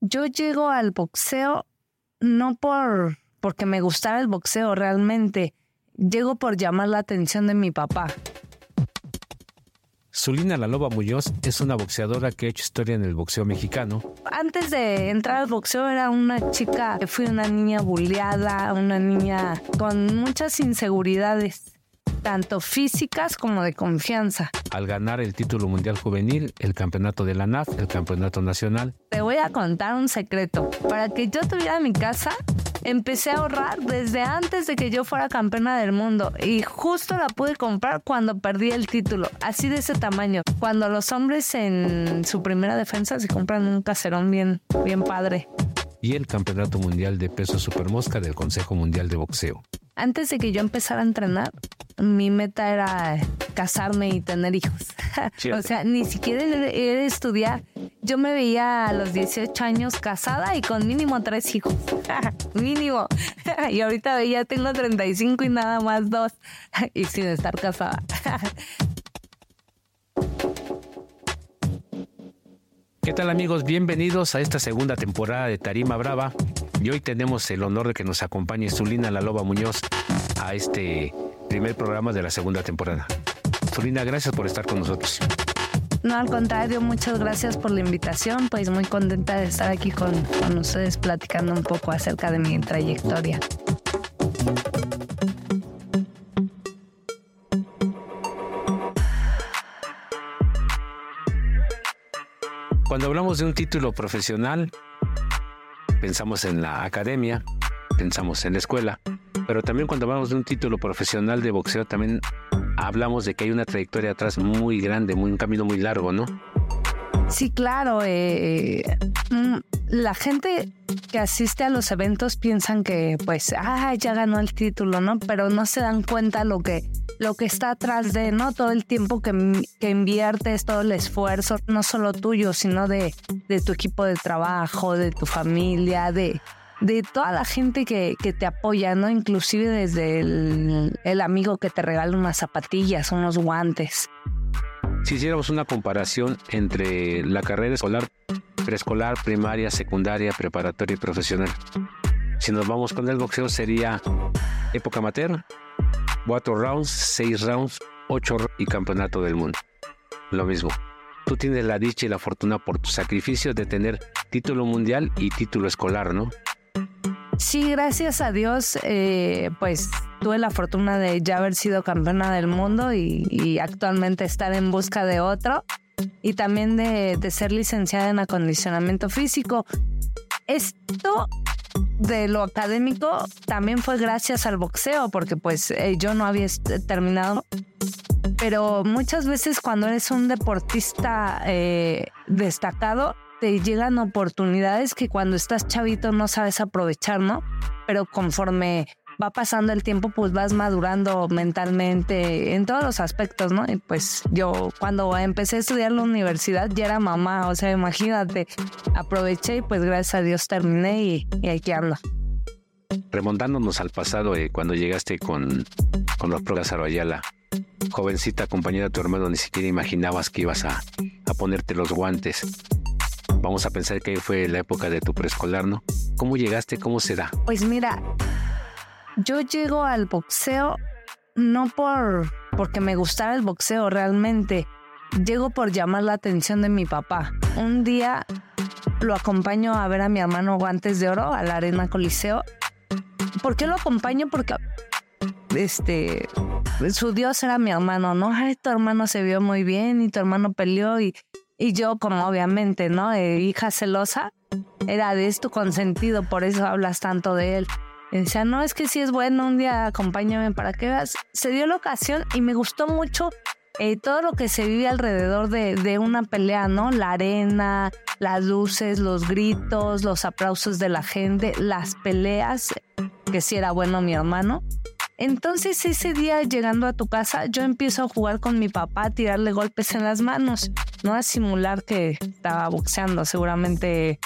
Yo llego al boxeo no por porque me gustara el boxeo realmente, llego por llamar la atención de mi papá. Zulina La Loba Muñoz es una boxeadora que ha hecho historia en el boxeo mexicano. Antes de entrar al boxeo era una chica, fui una niña bulleada, una niña con muchas inseguridades tanto físicas como de confianza. Al ganar el título mundial juvenil, el campeonato de la NAF, el campeonato nacional. A contar un secreto. Para que yo tuviera mi casa, empecé a ahorrar desde antes de que yo fuera campeona del mundo y justo la pude comprar cuando perdí el título, así de ese tamaño. Cuando los hombres en su primera defensa se compran un caserón bien, bien padre. Y el campeonato mundial de peso supermosca del Consejo Mundial de Boxeo antes de que yo empezara a entrenar, mi meta era casarme y tener hijos. o sea, ni siquiera era estudiar. Yo me veía a los 18 años casada y con mínimo tres hijos. mínimo. y ahorita ya tengo 35 y nada más dos. y sin estar casada. ¿Qué tal amigos? Bienvenidos a esta segunda temporada de Tarima Brava. Y hoy tenemos el honor de que nos acompañe Zulina La Loba Muñoz a este primer programa de la segunda temporada. Zulina, gracias por estar con nosotros. No, al contrario, muchas gracias por la invitación. Pues muy contenta de estar aquí con, con ustedes platicando un poco acerca de mi trayectoria. Cuando hablamos de un título profesional, pensamos en la academia, pensamos en la escuela, pero también cuando hablamos de un título profesional de boxeo, también hablamos de que hay una trayectoria atrás muy grande, muy, un camino muy largo, ¿no? Sí, claro. Eh, mm, la gente que asiste a los eventos piensan que, pues, ah, ya ganó el título, ¿no? Pero no se dan cuenta lo que, lo que está atrás de, ¿no? Todo el tiempo que, que inviertes, todo el esfuerzo, no solo tuyo, sino de, de tu equipo de trabajo, de tu familia, de, de toda la gente que, que, te apoya, ¿no? Inclusive desde el, el, amigo que te regala unas zapatillas, unos guantes. Si hiciéramos una comparación entre la carrera escolar, preescolar, primaria, secundaria, preparatoria y profesional, si nos vamos con el boxeo sería época amateur, cuatro rounds, seis rounds, ocho y campeonato del mundo. Lo mismo. Tú tienes la dicha y la fortuna por tu sacrificio de tener título mundial y título escolar, ¿no? Sí, gracias a Dios, eh, pues tuve la fortuna de ya haber sido campeona del mundo y, actualmente estar en busca de otro y también de, ser licenciada en acondicionamiento físico. Esto de lo académico también fue gracias al boxeo, porque pues eh, yo no había terminado. Pero muchas veces cuando eres un deportista eh, destacado, te llegan oportunidades que cuando estás chavito no sabes aprovechar, ¿no? Pero conforme va pasando el tiempo, pues vas madurando mentalmente en todos los aspectos, ¿no? Y pues yo cuando empecé a estudiar la universidad ya era mamá, o sea, imagínate, aproveché y pues gracias a Dios terminé y, y aquí ando. Remontándonos al pasado, eh, cuando llegaste con, con los progas Ayala, jovencita compañera de tu hermano, ni siquiera imaginabas que ibas a, a ponerte los guantes. Vamos a pensar que fue la época de tu preescolar, ¿no? ¿Cómo llegaste? ¿Cómo se da? Pues mira, yo llego al boxeo no por porque me gustara el boxeo realmente. Llego por llamar la atención de mi papá. Un día lo acompaño a ver a mi hermano Guantes de Oro a la Arena Coliseo. ¿Por qué lo acompaño? Porque este su Dios era mi hermano, ¿no? Ay, tu hermano se vio muy bien y tu hermano peleó y, y yo como obviamente, ¿no? Eh, hija celosa, era de esto consentido, por eso hablas tanto de él. Decía, no, es que si es bueno, un día acompáñame para que veas. Se dio la ocasión y me gustó mucho eh, todo lo que se vive alrededor de, de, una pelea, ¿no? La arena, las luces, los gritos, los aplausos de la gente, las peleas, que si era bueno mi hermano. Entonces ese día llegando a tu casa, yo empiezo a jugar con mi papá, a tirarle golpes en las manos, no a simular que estaba boxeando. Seguramente,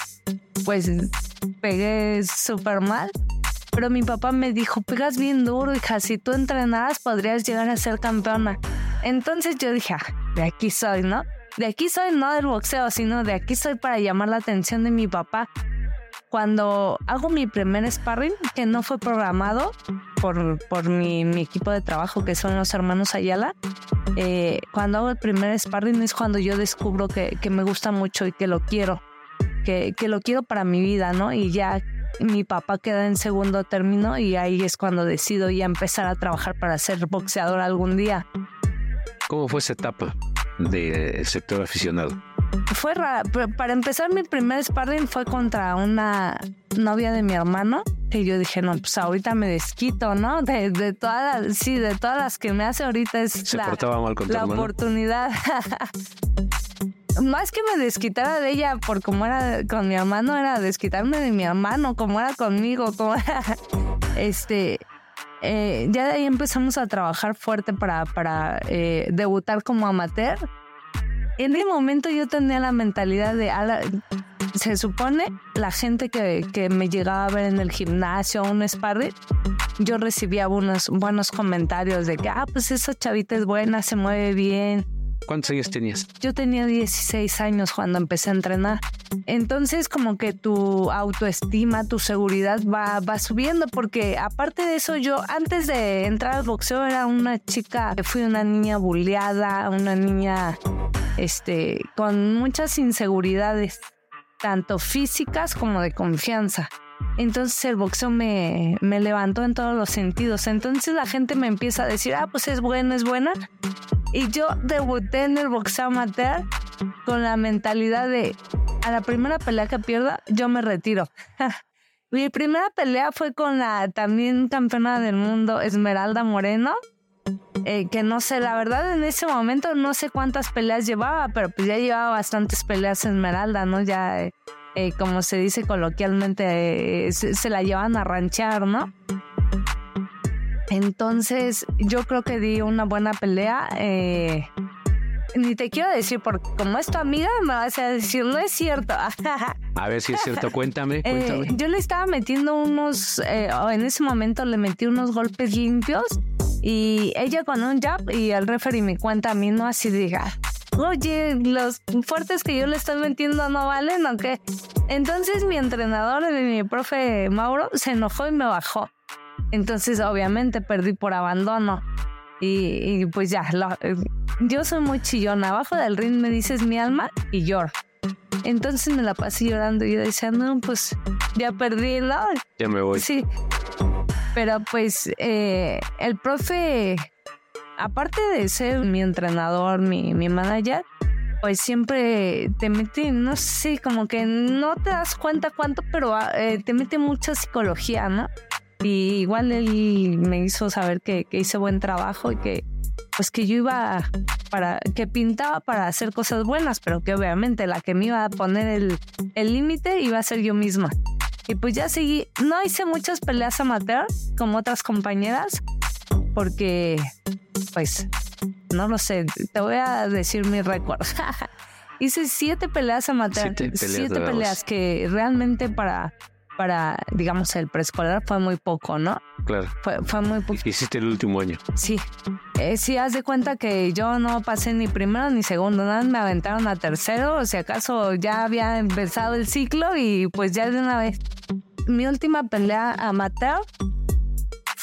pues, pegué súper mal. Pero mi papá me dijo, pegas bien duro, hija, si tú entrenaras podrías llegar a ser campeona. Entonces yo dije, ah, de aquí soy, ¿no? De aquí soy no del boxeo, sino de aquí soy para llamar la atención de mi papá cuando hago mi primer sparring, que no fue programado por, por mi, mi, equipo de trabajo, que son los hermanos Ayala, eh, cuando hago el primer sparring es cuando yo descubro que, que me gusta mucho y que lo quiero, que, que, lo quiero para mi vida, ¿no? Y ya mi papá queda en segundo término y ahí es cuando decido ya empezar a trabajar para ser boxeador algún día. ¿Cómo fue esa etapa del sector aficionado? Fue rara. Para empezar, mi primer sparring fue contra una novia de mi hermano. Y yo dije, no, pues ahorita me desquito, ¿no? De, de todas las, sí, de todas las que me hace ahorita es Se la, portaba mal la oportunidad. Más que me desquitara de ella por como era con mi hermano, era desquitarme de mi hermano, como era conmigo, como era, este, eh, ya de ahí empezamos a trabajar fuerte para, para eh, debutar como amateur. En ese momento yo tenía la mentalidad de, se supone, la gente que, que me llegaba a ver en el gimnasio o un sparring, yo recibía buenos, buenos comentarios de que, ah, pues esa chavita es buena, se mueve bien. ¿Cuántos años tenías? Yo tenía 16 años cuando empecé a entrenar. Entonces como que tu autoestima, tu seguridad va, va subiendo porque aparte de eso yo antes de entrar al boxeo era una chica, fui una niña bulleada, una niña este, con muchas inseguridades, tanto físicas como de confianza. Entonces el boxeo me, me levantó en todos los sentidos. Entonces la gente me empieza a decir, ah, pues es buena, es buena. Y yo debuté en el boxeo amateur con la mentalidad de a la primera pelea que pierda, yo me retiro. Mi primera pelea fue con la también campeona del mundo, Esmeralda Moreno. eh, que no sé, la verdad en ese momento no sé cuántas peleas llevaba, pero pues ya llevaba bastantes peleas Esmeralda, ¿no? Ya, eh, eh, como se dice coloquialmente, eh, se, se la llevan a ranchear, ¿no? Entonces, yo creo que di una buena pelea. eh, ni te quiero decir, porque como es tu amiga, me vas a decir, no es cierto. A ver si es cierto, cuéntame, Eh, cuéntame. yo le estaba metiendo unos, eh, en ese momento le metí unos golpes limpios y ella con un jab y el referee me cuenta a mí, no así diga, oye, los fuertes que yo le estoy metiendo no valen o qué. Entonces mi entrenador, mi profe Mauro, se enojó y me bajó. Entonces obviamente perdí por abandono. Y, y, pues ya, lo- eh, yo soy muy chillona. Abajo del ring me dices mi alma y lloro. Entonces me la pasé llorando y yo decía, no, pues ya perdí, ¿no? Ya me voy. Sí. Pero pues eh, el profe, aparte de ser mi entrenador, mi, mi manager, pues siempre te mete, no sé, como que no te das cuenta cuánto, pero ah, eh, te mete mucha psicología, ¿no? Y igual él me hizo saber que, que hice buen trabajo y que pues que yo iba para, que pintaba para hacer cosas buenas, pero que obviamente la que me iba a poner el el límite iba a ser yo misma. Y pues ya seguí, no hice muchas peleas amateur como otras compañeras, porque pues no lo sé, te voy a decir mi récord. hice siete peleas amateur, Siete peleas, siete peleas que realmente para, para, digamos, el preescolar fue muy poco, ¿no? Claro. Fue, fue muy poco. Hiciste el último año. Sí. Eh, sí, haz de cuenta que yo no pasé ni primero ni segundo, nada, me aventaron a tercero, o si acaso ya había empezado el ciclo y pues ya de una vez. Mi última pelea amateur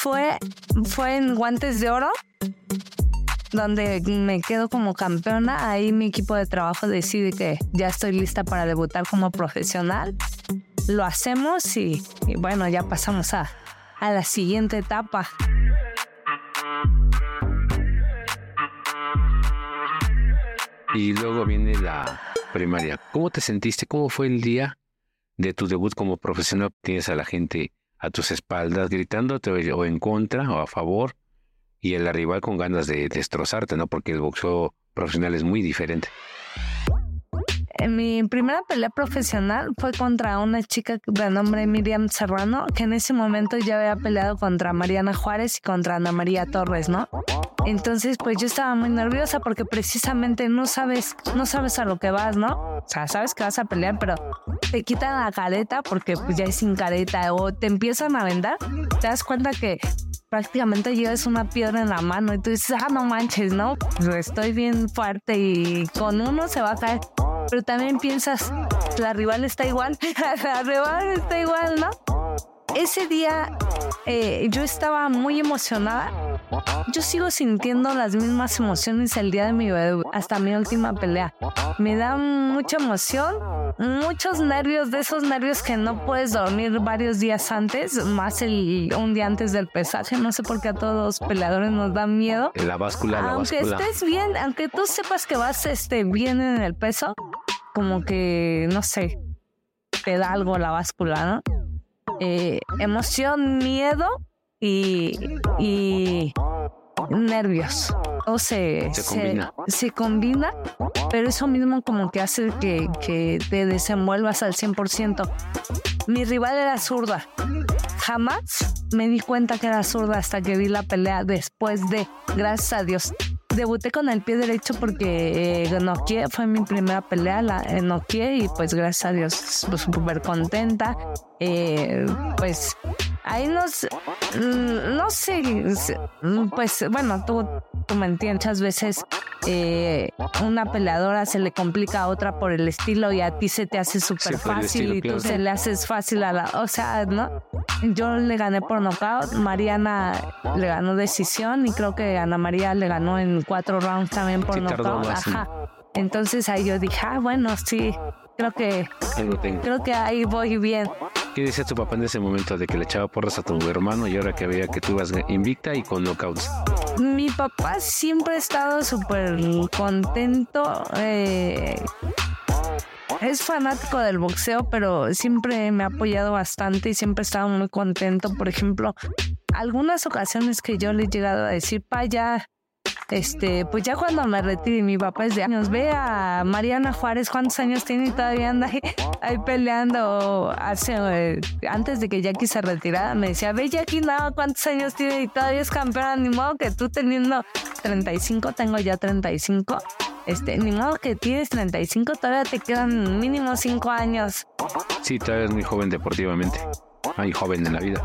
fue, fue en guantes de oro donde me quedo como campeona, ahí mi equipo de trabajo decide que ya estoy lista para debutar como profesional. Lo hacemos y, bueno, ya pasamos a, a la siguiente etapa. Y luego viene la primaria. ¿Cómo te sentiste? ¿Cómo fue el día de tu debut como profesional? Tienes a la gente a tus espaldas gritándote o en contra o a favor y el rival con ganas de destrozarte, ¿no? Porque el boxeo profesional es muy diferente. En mi primera pelea profesional fue contra una chica de nombre Miriam Serrano, que en ese momento ya había peleado contra Mariana Juárez y contra Ana María Torres, ¿no? Entonces, pues yo estaba muy nerviosa porque precisamente no sabes, no sabes a lo que vas, ¿no? O sea, sabes que vas a pelear, pero te quitan la careta porque pues ya es sin careta o te empiezan a vendar. Te das cuenta que prácticamente llevas una piedra en la mano y tú dices, ah, no manches, ¿no? Pues estoy bien fuerte y con uno se va a caer. Pero también piensas, la rival está igual, la rival está igual, ¿no? Ese día eh, yo estaba muy emocionada. Yo sigo sintiendo las mismas emociones el día de mi bebé, hasta mi última pelea. Me da mucha emoción, muchos nervios, de esos nervios que no puedes dormir varios días antes, más el un día antes del pesaje. No sé por qué a todos los peleadores nos da miedo. La báscula, la aunque estés bien, aunque tú sepas que vas este, bien en el peso, como que, no sé, te da algo la báscula, ¿no? Eh, emoción, miedo y, y nervios. O se, se, combina. pero eso mismo como que hace que, que te desenvuelvas al 100%. Mi rival era zurda. Jamás me di cuenta que era zurda hasta que vi la pelea después de, gracias a Dios, debuté con el pie derecho porque eh, fue mi primera pelea, la eh, y pues gracias a Dios súper contenta. Eh, pues ahí nos, mm, no sé, mm, pues bueno, tú, tú me entiendes, muchas veces eh, una peleadora se le complica a otra por el estilo y a ti se te hace súper fácil y tú se le haces fácil a la, o sea, ¿no? Yo le gané por knockout, Mariana le ganó decisión y creo que Ana María le ganó en cuatro rounds también por knockout. Ajá. Entonces ahí yo dije, ah, bueno, sí, creo que, creo que ahí voy bien. ¿Qué decía tu papá en ese momento de que le echaba porras a tu hermano y ahora que veía que tú ibas invicta y con knockouts? Mi papá siempre ha estado súper contento. Eh, es fanático del boxeo, pero siempre me ha apoyado bastante y siempre he estado muy contento. Por ejemplo, algunas ocasiones que yo le he llegado a decir, pa, ya, este, pues ya cuando me retire, mi papá es de años, ve a Mariana Juárez, ¿cuántos años tiene y todavía anda ahí, peleando? Hace, eh, antes de que Jackie se retirara, me decía, ve Jackie, no, ¿cuántos años tiene y todavía es campeona? Ni modo que tú teniendo 35, tengo ya 35. Este, ni modo que tienes 35, todavía te quedan mínimo 5 años. Sí, todavía es muy joven deportivamente. Ay, joven en la vida.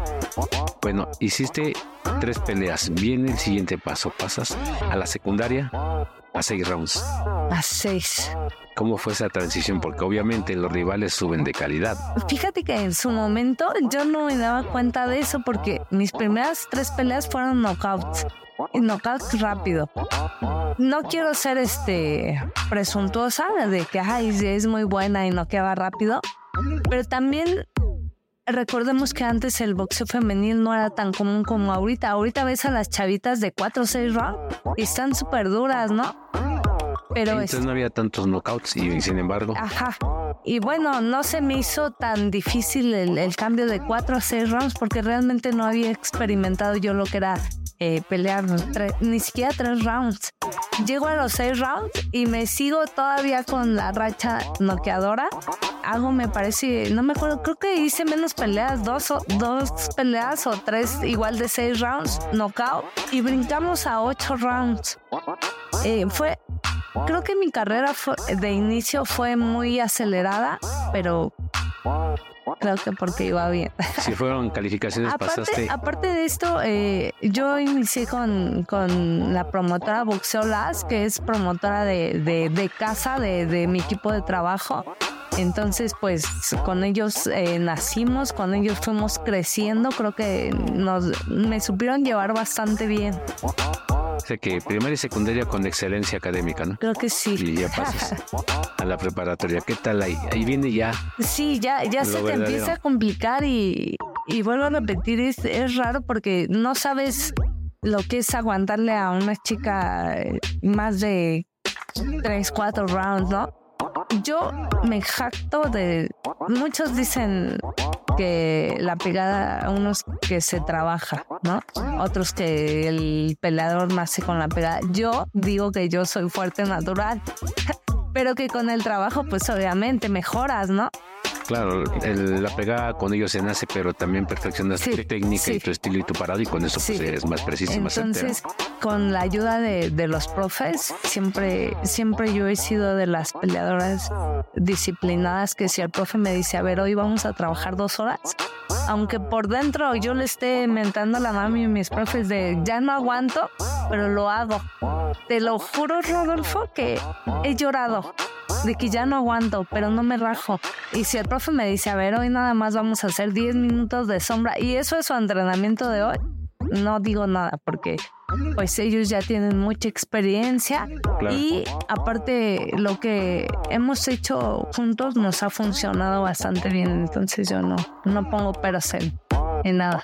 Bueno, hiciste tres peleas. Viene el siguiente paso. Pasas a la secundaria a seis rounds. A seis. ¿Cómo fue esa transición? Porque obviamente los rivales suben de calidad. Fíjate que en su momento yo no me daba cuenta de eso porque mis primeras tres peleas fueron knockouts. Y knockouts rápido. No quiero ser este presuntuosa de que ay, es muy buena y no queda rápido. Pero también recordemos que antes el boxeo femenil no era tan común como ahorita. Ahorita ves a las chavitas de 4 o 6 rounds y están súper duras, ¿no? Pero Entonces no había tantos knockouts y sin embargo. Ajá. Y bueno, no se me hizo tan difícil el, cambio de 4 a 6 rounds porque realmente no había experimentado yo lo que era eh, pelear ni siquiera tres rounds. Llego a los seis rounds y me sigo todavía con la racha noqueadora. Hago, me parece, no me acuerdo, creo que hice menos peleas, dos, o, dos peleas o tres igual de seis rounds, knockout, y brincamos a ocho rounds. Eh, fue, creo que mi carrera de inicio fue muy acelerada, pero Creo que porque iba bien. Si fueron calificaciones, aparte, pasaste. Aparte de esto, eh, yo inicié con, con la promotora Boxeo Las, que es promotora de, de, casa, de, de mi equipo de trabajo. Entonces, pues con ellos eh, nacimos, con ellos fuimos creciendo, creo que nos, me supieron llevar bastante bien. Sea que primaria y secundaria con excelencia académica, ¿no? Creo que sí. Y ya pasas a la preparatoria. ¿Qué tal ahí? Ahí viene ya. Sí, ya, ya se te empieza a complicar y, y vuelvo a repetir, es, es raro porque no sabes lo que es aguantarle a una chica eh, más de tres, cuatro rounds, ¿no? Yo me jacto de... Muchos dicen que la pegada unos que se trabaja, ¿no? Otros que el peleador nace con la pegada. Yo digo que yo soy fuerte natural, pero que con el trabajo pues obviamente mejoras, ¿no? Claro, la pegada con ellos se nace, pero también perfeccionas tu técnica y tu estilo y tu parado y con eso pues eres más preciso y más Entonces, con la ayuda de, de, los profes, siempre, siempre yo he sido de las peleadoras disciplinadas que si el profe me dice, a ver, hoy vamos a trabajar dos horas, aunque por dentro yo le esté mentando a la mami y mis profes de ya no aguanto, pero lo hago. Te lo juro, Rodolfo, que he llorado de que ya no aguanto, pero no me rajo. Y si el profe me dice, a ver, hoy nada más vamos a hacer 10 minutos de sombra y eso es su entrenamiento de hoy, no digo nada porque pues ellos ya tienen mucha experiencia y aparte lo que hemos hecho juntos nos ha funcionado bastante bien, entonces yo no, no pongo peros en, en nada.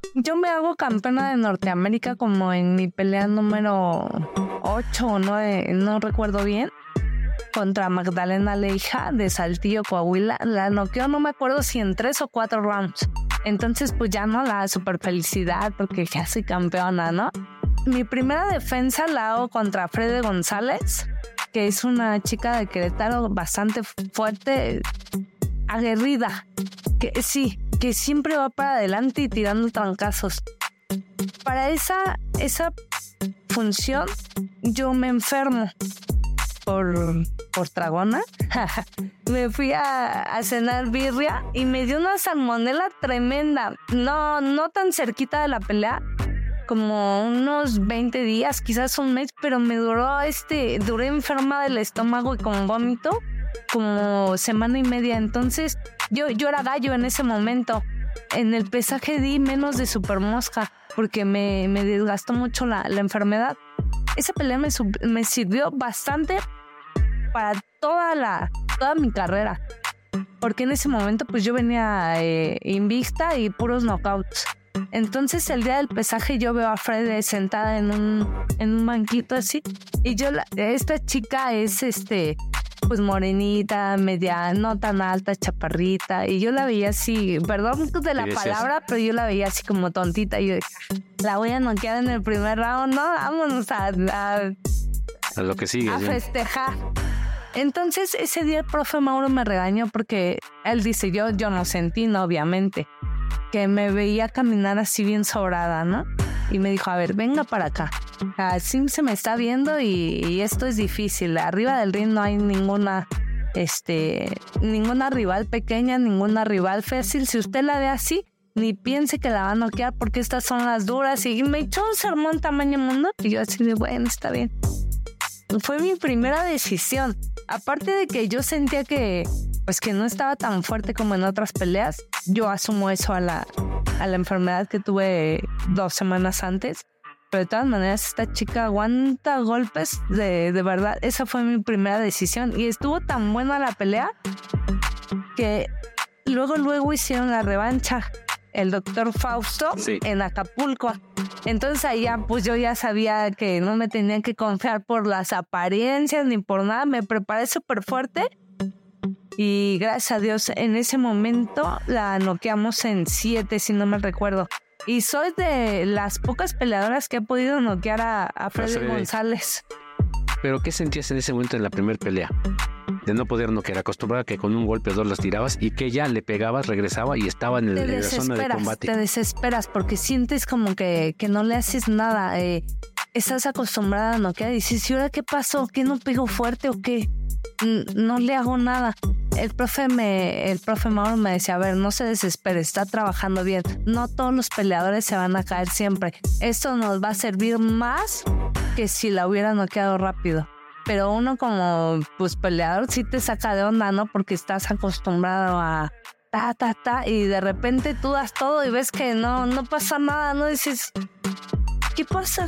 Yo me hago campeona de Norteamérica como en mi pelea número 8 o 9, no recuerdo bien, contra Magdalena Leija de Saltillo, Coahuila. La noqueó, no me acuerdo si en tres o cuatro rounds. Entonces, pues ya no la super felicidad porque ya soy campeona, ¿no? Mi primera defensa la hago contra Frede González, que es una chica de Querétaro bastante fuerte, aguerrida, que sí, que siempre va para adelante y tirando trancazos. Para esa, esa función yo me enfermo por, por tragona. me fui a, a, cenar birria y me dio una salmonela tremenda. No, no tan cerquita de la pelea, como unos 20 días, quizás un mes, pero me duró este, duré enferma del estómago y con vómito como semana y media. Entonces, yo, yo era gallo en ese momento. En el pesaje di menos de super mosca porque me, me desgastó mucho la, la, enfermedad. Esa pelea me, me sirvió bastante para toda, la, toda mi carrera. Porque en ese momento pues yo venía eh, invicta y puros knockouts. Entonces el día del pesaje yo veo a Fred sentada en un, en un banquito así. Y yo, esta chica es este, pues morenita, media, no tan alta, chaparrita. Y yo la veía así, perdón de la palabra, pero yo la veía así como tontita. Y yo dije, la voy a noquear en el primer round, ¿no? Vámonos a, a, lo que sigue. A festejar. Entonces ese día el profe Mauro me regañó porque él dice, yo, yo no sentí, no, obviamente, que me veía caminar así bien sobrada, ¿no? Y me dijo, a ver, venga para acá. Así se me está viendo y, esto es difícil. Arriba del ring no hay ninguna, este, ninguna rival pequeña, ninguna rival fácil. Si usted la ve así, ni piense que la va a noquear porque estas son las duras. Y me echó un sermón tamaño mundo y yo así de, bueno, está bien. Fue mi primera decisión. Aparte de que yo sentía que, pues que no estaba tan fuerte como en otras peleas, yo asumo eso a la, a la enfermedad que tuve dos semanas antes. Pero de todas maneras, esta chica aguanta golpes de, de verdad. Esa fue mi primera decisión. Y estuvo tan buena la pelea que luego, luego hicieron la revancha. El doctor Fausto en Acapulco. Entonces allá pues yo ya sabía que no me tenía que confiar por las apariencias ni por nada. Me preparé súper fuerte. Y gracias a Dios en ese momento la noqueamos en siete, si no me recuerdo. Y soy de las pocas peleadoras que ha podido noquear a, a Freddy González. Pero ¿qué sentías en ese momento en la primera pelea? De no poder noquear, acostumbrada a que con un golpe o dos las tirabas y que ya le pegabas, regresaba y estaba en, el, en la zona de combate. te desesperas porque sientes como que, que no le haces nada. eh, estás acostumbrada a noquear y dices, ¿y ahora qué pasó? ¿Qué no pegó fuerte o qué? No le hago nada. El profe me, el profe Mauro me decía, a ver, no se desespere, está trabajando bien. No todos los peleadores se van a caer siempre. Esto nos va a servir más que si la hubiera noqueado rápido. Pero uno como pues peleador sí te saca de onda, ¿no? Porque estás acostumbrado a ta, ta, ta, y de repente tú das todo y ves que no, no pasa nada, ¿no? Dices, ¿qué pasa?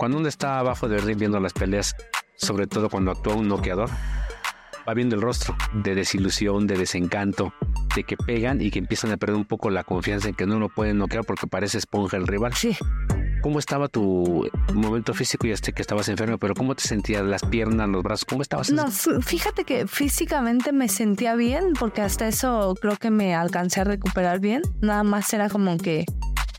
Cuando uno está abajo del ring viendo las peleas, sobre todo cuando actúa un noqueador, va viendo el rostro de desilusión, de desencanto, de que pegan y que empiezan a perder un poco la confianza en que no lo pueden noquear porque parece esponja el rival. Sí, ¿Cómo estaba tu momento físico? Ya sé que estabas enfermo, pero ¿cómo te sentías? Las piernas, los brazos, ¿cómo estabas? no, fíjate que físicamente me sentía bien, porque hasta eso creo que me alcancé a recuperar bien. Nada más era como que,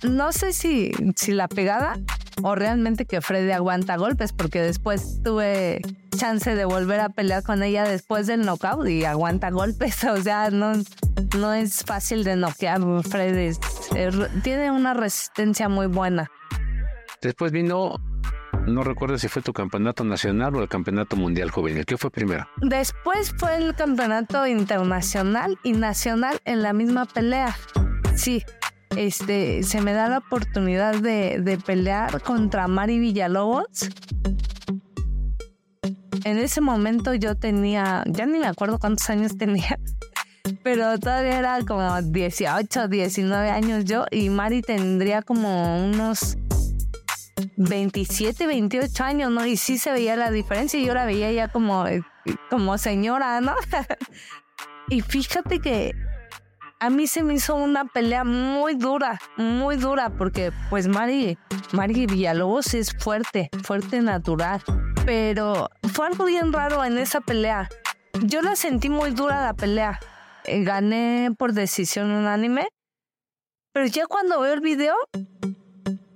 no sé si, si la pegada o realmente que Freddy aguanta golpes, porque después tuve chance de volver a pelear con ella después del knockout y aguanta golpes. O sea, no, no es fácil de noquear. Freddy tiene una resistencia muy buena. Después vino, no recuerdo si fue tu campeonato nacional o el campeonato mundial juvenil. ¿Qué fue primero? Después fue el campeonato internacional y nacional en la misma pelea. Sí, este, se me da la oportunidad de, de pelear contra Mari Villalobos. En ese momento yo tenía, ya ni me acuerdo cuántos años tenía, pero todavía era como 18, 19 años yo y Mari tendría como unos 27, 28 años, ¿no? Y sí se veía la diferencia. Yo la veía ya como, como señora, ¿no? y fíjate que a mí se me hizo una pelea muy dura, muy dura, porque pues Mari, Mari Villalobos es fuerte, fuerte natural. Pero fue algo bien raro en esa pelea. Yo la sentí muy dura la pelea. Eh, gané por decisión unánime. Pero ya cuando veo el video,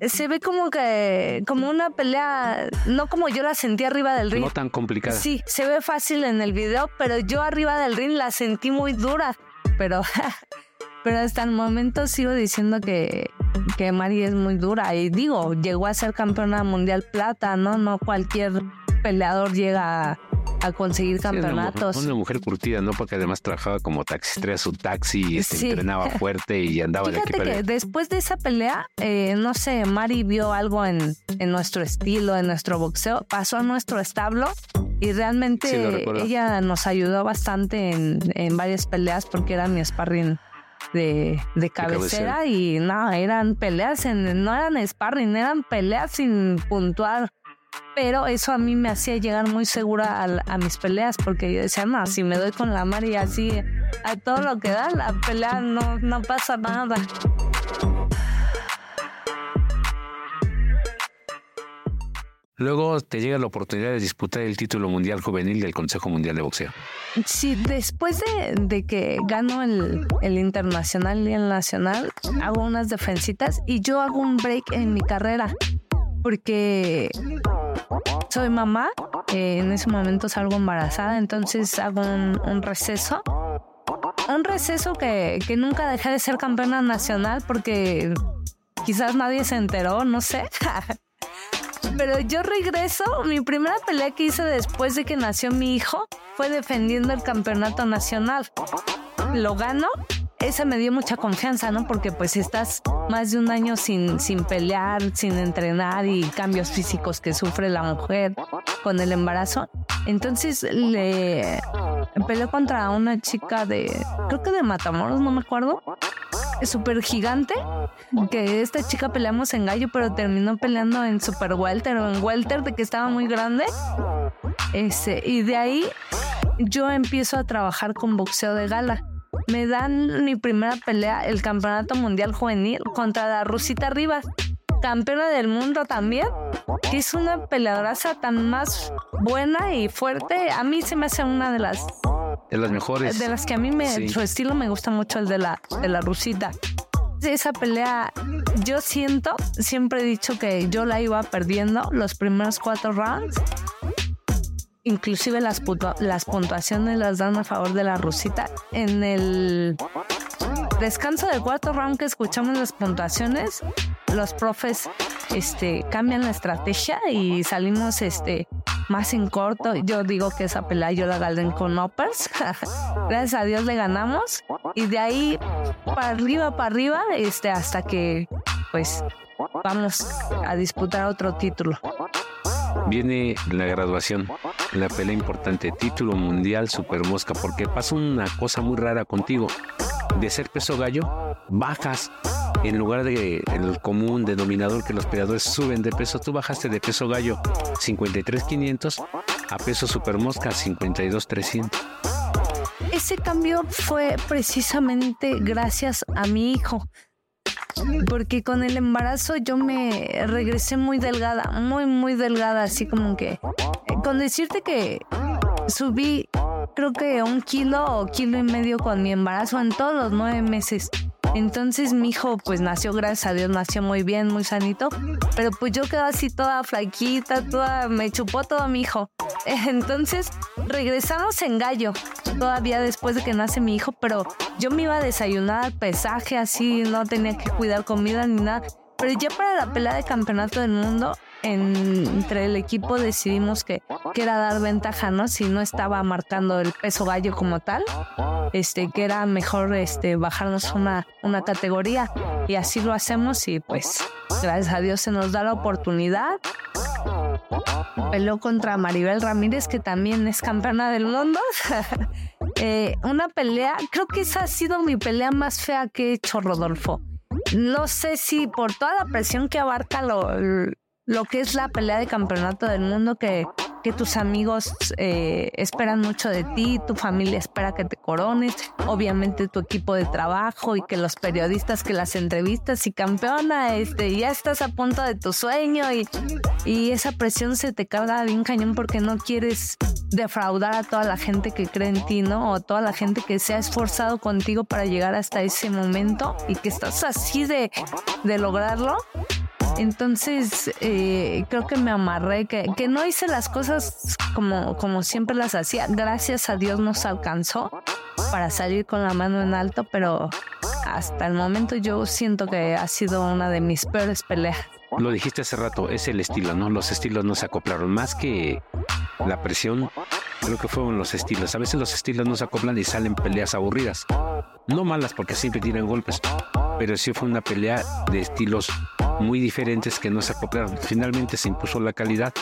se ve como que como una pelea, no como yo la sentí arriba del ring. No tan complicada. Sí, se ve fácil en el video, pero yo arriba del ring la sentí muy dura. Pero, pero hasta el momento sigo diciendo que, que Mari es muy dura. Y digo, llegó a ser campeona mundial plata, ¿no? No cualquier peleador llega a, a conseguir Sí, una mu- campeonatos. Una, mujer curtida, ¿no? Porque además trabajaba como taxi, traía su taxi, este, Sí. entrenaba fuerte y andaba de aquí Fíjate para que después de esa pelea, eh, no sé, Mari vio algo en, en nuestro estilo, en nuestro boxeo, pasó a nuestro establo y realmente ella nos ayudó bastante en, en varias peleas porque era mi sparring de, de cabecera, cabecera. y no, eran peleas, en, no eran sparring, eran peleas sin puntuar. Pero eso a mí me hacía llegar muy segura a, a mis peleas porque yo decía, no, si me doy con la Mari así a todo lo que da, la pelea no, no pasa nada. Luego te llega la oportunidad de disputar el título mundial juvenil del Consejo Mundial de Boxeo. Sí, después de, que gano el, internacional y el nacional, hago unas defensitas y yo hago un break en mi carrera porque soy mamá, eh, en ese momento salgo embarazada, entonces hago un, un receso. Un receso que, que nunca dejé de ser campeona nacional porque quizás nadie se enteró, no sé. Pero yo regreso, mi primera pelea que hice después de que nació mi hijo fue defendiendo el campeonato nacional. Lo gano, esa me dio mucha confianza, ¿no? Porque pues estás más de un año sin, sin pelear, sin entrenar y cambios físicos que sufre la mujer con el embarazo. Entonces le peleé contra una chica de, creo que de Matamoros, no me acuerdo. Super gigante. Que esta chica peleamos en gallo, pero terminó peleando en super welter o en welter de que estaba muy grande. Ese, y de ahí yo empiezo a trabajar con boxeo de gala. Me dan mi primera pelea, el campeonato mundial juvenil, contra la Rusita Rivas, campeona del mundo también, que es una peleadoraza tan más buena y fuerte. A mí se me hace una de las de las mejores. De las que a mí me, su estilo me gusta mucho el de la, de la rusita. Esa pelea, yo siento, siempre he dicho que yo la iba perdiendo los primeros cuatro rounds. Inclusive las, las puntuaciones las dan a favor de la rusita. En el descanso del cuarto round que escuchamos las puntuaciones, los profes este, cambian la estrategia y salimos este, más en corto. Yo digo que esa pelea yo la gané con uppers. Gracias a Dios le ganamos. Y de ahí para arriba, para arriba, este, hasta que pues vamos a disputar otro título. Viene la graduación, la pelea importante, título mundial Super Mosca, porque pasa una cosa muy rara contigo. De ser peso gallo, bajas en lugar de el común denominador que los peleadores suben de peso, tú bajaste de peso gallo 53.500 a peso super mosca 52.300. Ese cambio fue precisamente gracias a mi hijo. Porque con el embarazo yo me regresé muy delgada, muy, muy delgada, así como que... Con decirte que subí creo que un kilo o kilo y medio con mi embarazo en todos los nueve meses. Entonces mi hijo pues nació, gracias a Dios, nació muy bien, muy sanito, pero pues yo quedé así toda flaquita, toda, me chupó todo mi hijo. Entonces regresamos en gallo, todavía después de que nace mi hijo, pero yo me iba a desayunar pesaje así, no tenía que cuidar comida ni nada. Pero ya para la pelea de campeonato del mundo, entre el equipo decidimos que, que, era dar ventaja, ¿no? Si no estaba marcando el peso gallo como tal, este, que era mejor este, bajarnos una, una categoría. Y así lo hacemos y pues gracias a Dios se nos da la oportunidad. Peleó contra Maribel Ramírez, que también es campeona del mundo. Eh, una pelea, creo que esa ha sido mi pelea más fea que he hecho, Rodolfo. No sé si por toda la presión que abarca lo, lo que es la pelea de campeonato del mundo que, que tus amigos eh, esperan mucho de ti, tu familia espera que te corones, obviamente tu equipo de trabajo y que los periodistas que las entrevistas y campeona, este, ya estás a punto de tu sueño y, y esa presión se te carga bien cañón porque no quieres defraudar a toda la gente que cree en ti, ¿no? O toda la gente que se ha esforzado contigo para llegar hasta ese momento y que estás así de, de lograrlo entonces, eh, creo que me amarré, que, no hice las cosas como, como siempre las hacía. Gracias a Dios nos alcanzó para salir con la mano en alto, pero hasta el momento yo siento que ha sido una de mis peores peleas. Lo dijiste hace rato, es el estilo, ¿no? Los estilos no se acoplaron. Más que la presión, creo que fueron los estilos. A veces los estilos no se acoplan y salen peleas aburridas. No malas porque siempre tiran golpes, pero sí fue una pelea de estilos muy diferentes que no se acoplaron. Finalmente se impuso la calidad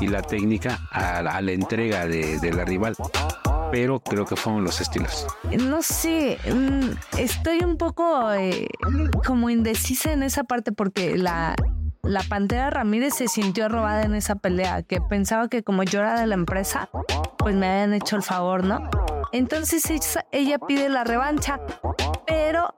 y la técnica a, la entrega de, la rival pero creo que fueron los estilos. No sé, mm, estoy un poco eh, como indecisa en esa parte porque la, la Pantera Ramírez se sintió robada en esa pelea, que pensaba que como yo era de la empresa, pues me habían hecho el favor, ¿no? Entonces ella pide la revancha, pero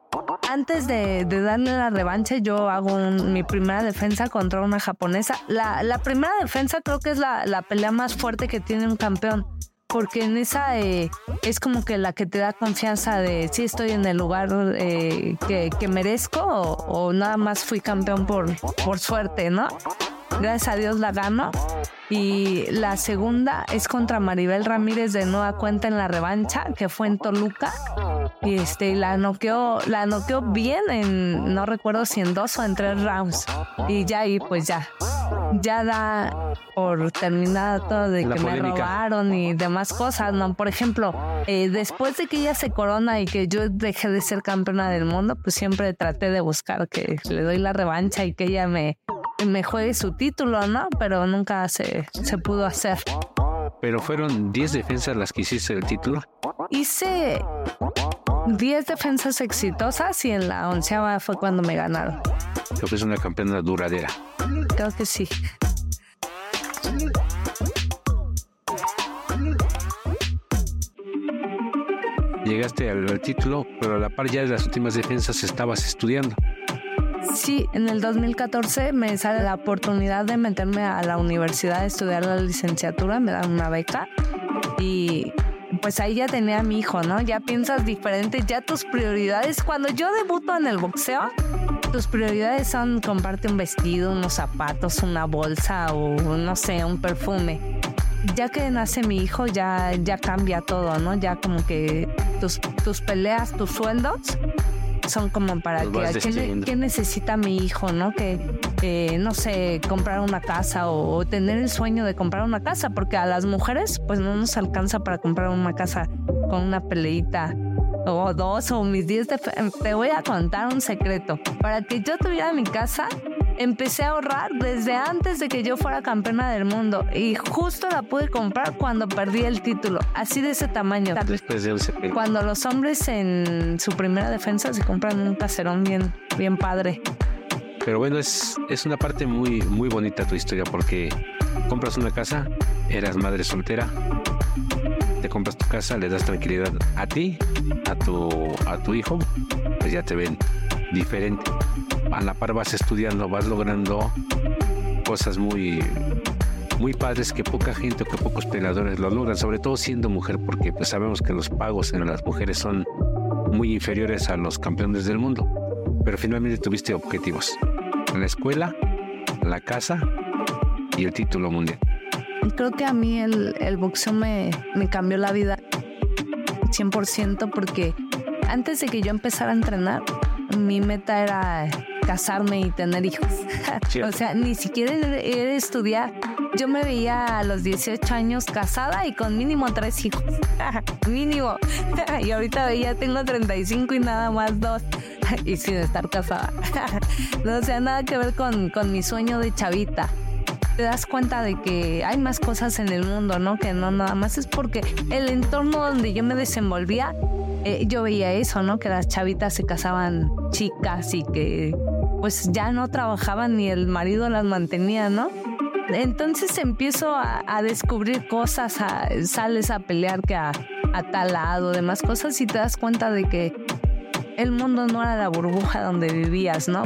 antes de, darle la revancha, yo hago mi primera defensa contra una japonesa. La, primera defensa creo que es la, pelea más fuerte que tiene un campeón. Porque en esa eh, es como que la que te da confianza de si estoy en el lugar eh, que, merezco o, nada más fui campeón por, por suerte, ¿no? Gracias a Dios la gano. Y la segunda es contra Maribel Ramírez de nueva cuenta en la revancha, que fue en Toluca. Y este, la noqueó, la noqueó bien en, no recuerdo si en dos o en tres rounds. Y ya ahí, pues ya, ya da por terminada todo de que me robaron y demás cosas, ¿no? Por ejemplo, eh, después de que ella se corona y que yo dejé de ser campeona del mundo, pues siempre traté de buscar que le doy la revancha y que ella me, me juegue su título, ¿no? Pero nunca se, se pudo hacer. Pero fueron 10 defensas las que hiciste el título. Hice 10 defensas exitosas y en la onceava fue cuando me ganaron. Creo que es una campeona duradera. Creo que sí. Llegaste al, al título, pero a la par ya de las últimas defensas estabas estudiando. Sí, en el 2014 me sale la oportunidad de meterme a la universidad estudiar la licenciatura, me dan una beca y pues ahí ya tenía mi hijo, ¿no? Ya piensas diferente, ya tus prioridades. Cuando yo debuto en el boxeo, tus prioridades son comprarte un vestido, unos zapatos, una bolsa o no sé, un perfume. Ya que nace mi hijo, ya, ya cambia todo, ¿no? Ya como que tus, tus peleas, tus sueldos son como para que ¿qué, qué necesita mi hijo, ¿no? Que eh, no sé, comprar una casa o, o tener el sueño de comprar una casa, porque a las mujeres pues no nos alcanza para comprar una casa con una peleita o dos o mis diez. de fe- Te voy a contar un secreto. Para que yo tuviera mi casa, empecé a ahorrar desde antes de que yo fuera campeona del mundo y justo la pude comprar cuando perdí el título, así de ese tamaño. Después de un CP. Cuando los hombres en su primera defensa se compran un caserón bien, bien padre. Pero bueno, es, es una parte muy, muy bonita tu historia porque compras una casa, eras madre soltera, te compras tu casa, le das tranquilidad a ti, a tu, a tu hijo, pues ya te ven diferente. A la par vas estudiando, vas logrando cosas muy, muy padres que poca gente o que pocos peleadores lo logran, sobre todo siendo mujer, porque pues sabemos que los pagos en las mujeres son muy inferiores a los campeones del mundo. Pero finalmente tuviste objetivos. La escuela, la casa y el título mundial. Creo que a mí el, boxeo me, me cambió la vida 100% porque antes de que yo empezara a entrenar, mi meta era casarme y tener hijos. O sea, ni siquiera era era estudiar. Yo me veía a los 18 años casada y con mínimo tres hijos. mínimo. y ahorita ya tengo 35 y nada más dos. y sin estar casada. no, o sea, nada que ver con, con mi sueño de chavita te das cuenta de que hay más cosas en el mundo, ¿no? Que no nada más es porque el entorno donde yo me desenvolvía, eh, yo veía eso, ¿no? Que las chavitas se casaban chicas y que pues ya no trabajaban ni el marido las mantenía, ¿no? Entonces empiezo a, descubrir cosas, a- sales a pelear que a, tal lado, demás cosas y te das cuenta de que el mundo no era la burbuja donde vivías, ¿no?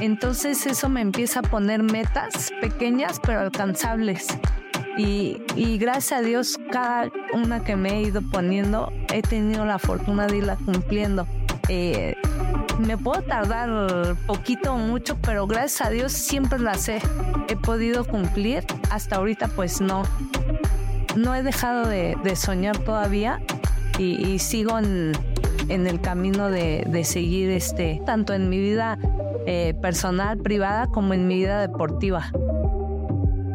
Entonces eso me empieza a poner metas pequeñas pero alcanzables. Y, y gracias a Dios, cada una que me he ido poniendo, he tenido la fortuna de irla cumpliendo. Eh, me puedo tardar poquito o mucho, pero gracias a Dios siempre las he, he podido cumplir. Hasta ahorita pues no. No he dejado de, soñar todavía y, sigo en, el camino de, seguir este, tanto en mi vida eh, personal, privada, como en mi vida deportiva.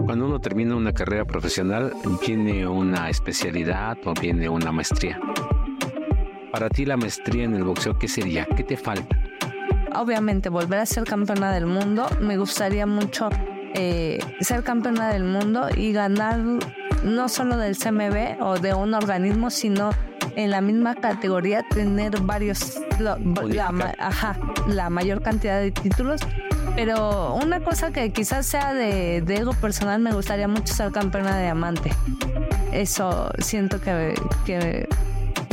Cuando uno termina una carrera profesional, viene una especialidad o viene una maestría. Para ti la maestría en el boxeo, ¿qué sería? ¿Qué te falta? Obviamente, volver a ser campeona del mundo. Me gustaría mucho eh, ser campeona del mundo y ganar no solo del CMB o de un organismo, sino en la misma categoría tener varios, la, ma- ajá, la mayor cantidad de títulos. Pero una cosa que quizás sea de, de ego personal, me gustaría mucho ser campeona de diamante. Eso siento que, que,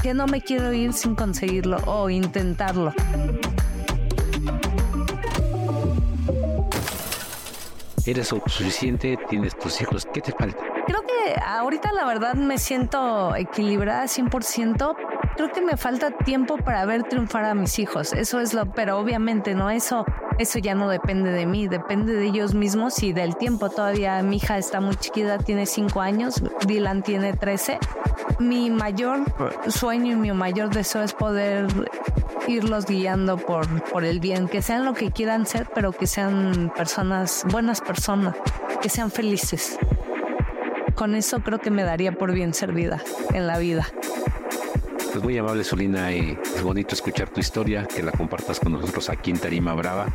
que no me quiero ir sin conseguirlo o intentarlo. Eres autosuficiente, tienes tus hijos, ¿qué te falta? Creo que ahorita la verdad me siento equilibrada 100%. Creo que me falta tiempo para ver triunfar a mis hijos. Eso es lo, pero obviamente no eso, eso ya no depende de mí, depende de ellos mismos y del tiempo. Todavía mi hija está muy chiquita, tiene 5 años, Dylan tiene 13. Mi mayor sueño y mi mayor deseo es poder irlos guiando por, por el bien, que sean lo que quieran ser, pero que sean personas, buenas personas, que sean felices con eso creo que me daría por bien servida en la vida. Pues muy amable, Solina, y es bonito escuchar tu historia, que la compartas con nosotros aquí en Tarima Brava.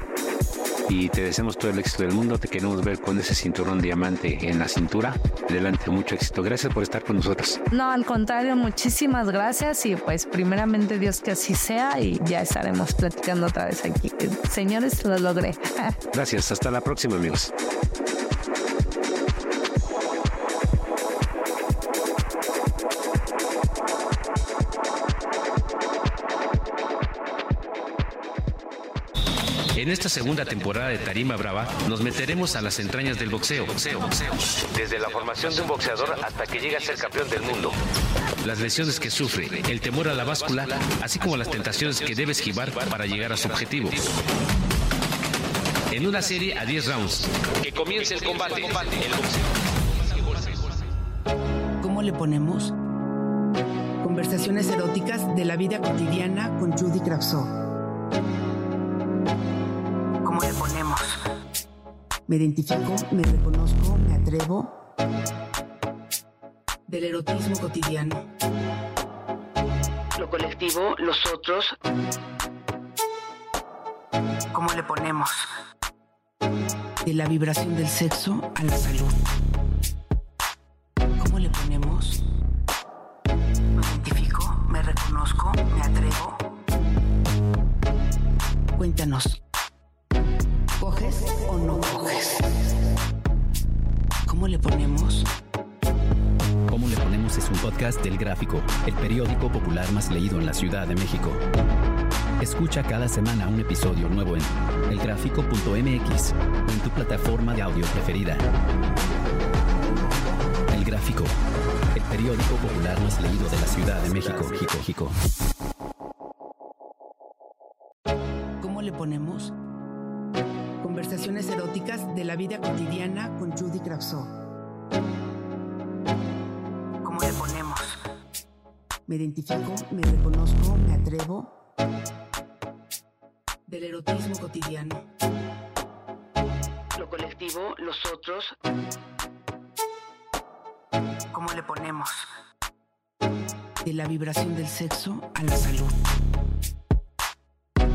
y te deseamos todo el éxito del mundo. Te queremos ver con ese cinturón diamante en la cintura. Adelante, mucho éxito. Gracias por estar con nosotros. No, al contrario, muchísimas gracias y pues primeramente Dios que así sea y ya estaremos platicando otra vez aquí. Señores, lo logré. Gracias, hasta la próxima amigos. Esta segunda temporada de Tarima Brava nos meteremos a las entrañas del boxeo. boxeo, boxeo. Desde la formación de un boxeador hasta que llega a ser campeón del mundo. Las lesiones que sufre, el temor a la báscula, así como las tentaciones que debe esquivar para llegar a su objetivo. En una serie a 10 rounds. Que comience el combate. ¿Cómo le ponemos? Conversaciones eróticas de la vida cotidiana con Judy Kravtsov. Me identifico, me reconozco, me atrevo. Del erotismo cotidiano. Lo colectivo, los otros. ¿Cómo le ponemos? De la vibración del sexo a la salud. ¿Cómo le ponemos? Me identifico, me reconozco, me atrevo. Cuéntanos. Podcast del Gráfico, el periódico popular más leído en la Ciudad de México. Escucha cada semana un episodio nuevo en elgráfico.mx o en tu plataforma de audio preferida. El Gráfico, el periódico popular más leído de la Ciudad de México. ¿Cómo le ponemos? Conversaciones eróticas de la vida cotidiana con Judy Kravtsov. Me identifico, me reconozco, me atrevo. Del erotismo cotidiano. Lo colectivo, los otros. ¿Cómo le ponemos? De la vibración del sexo a la salud.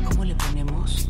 ¿Cómo le ponemos?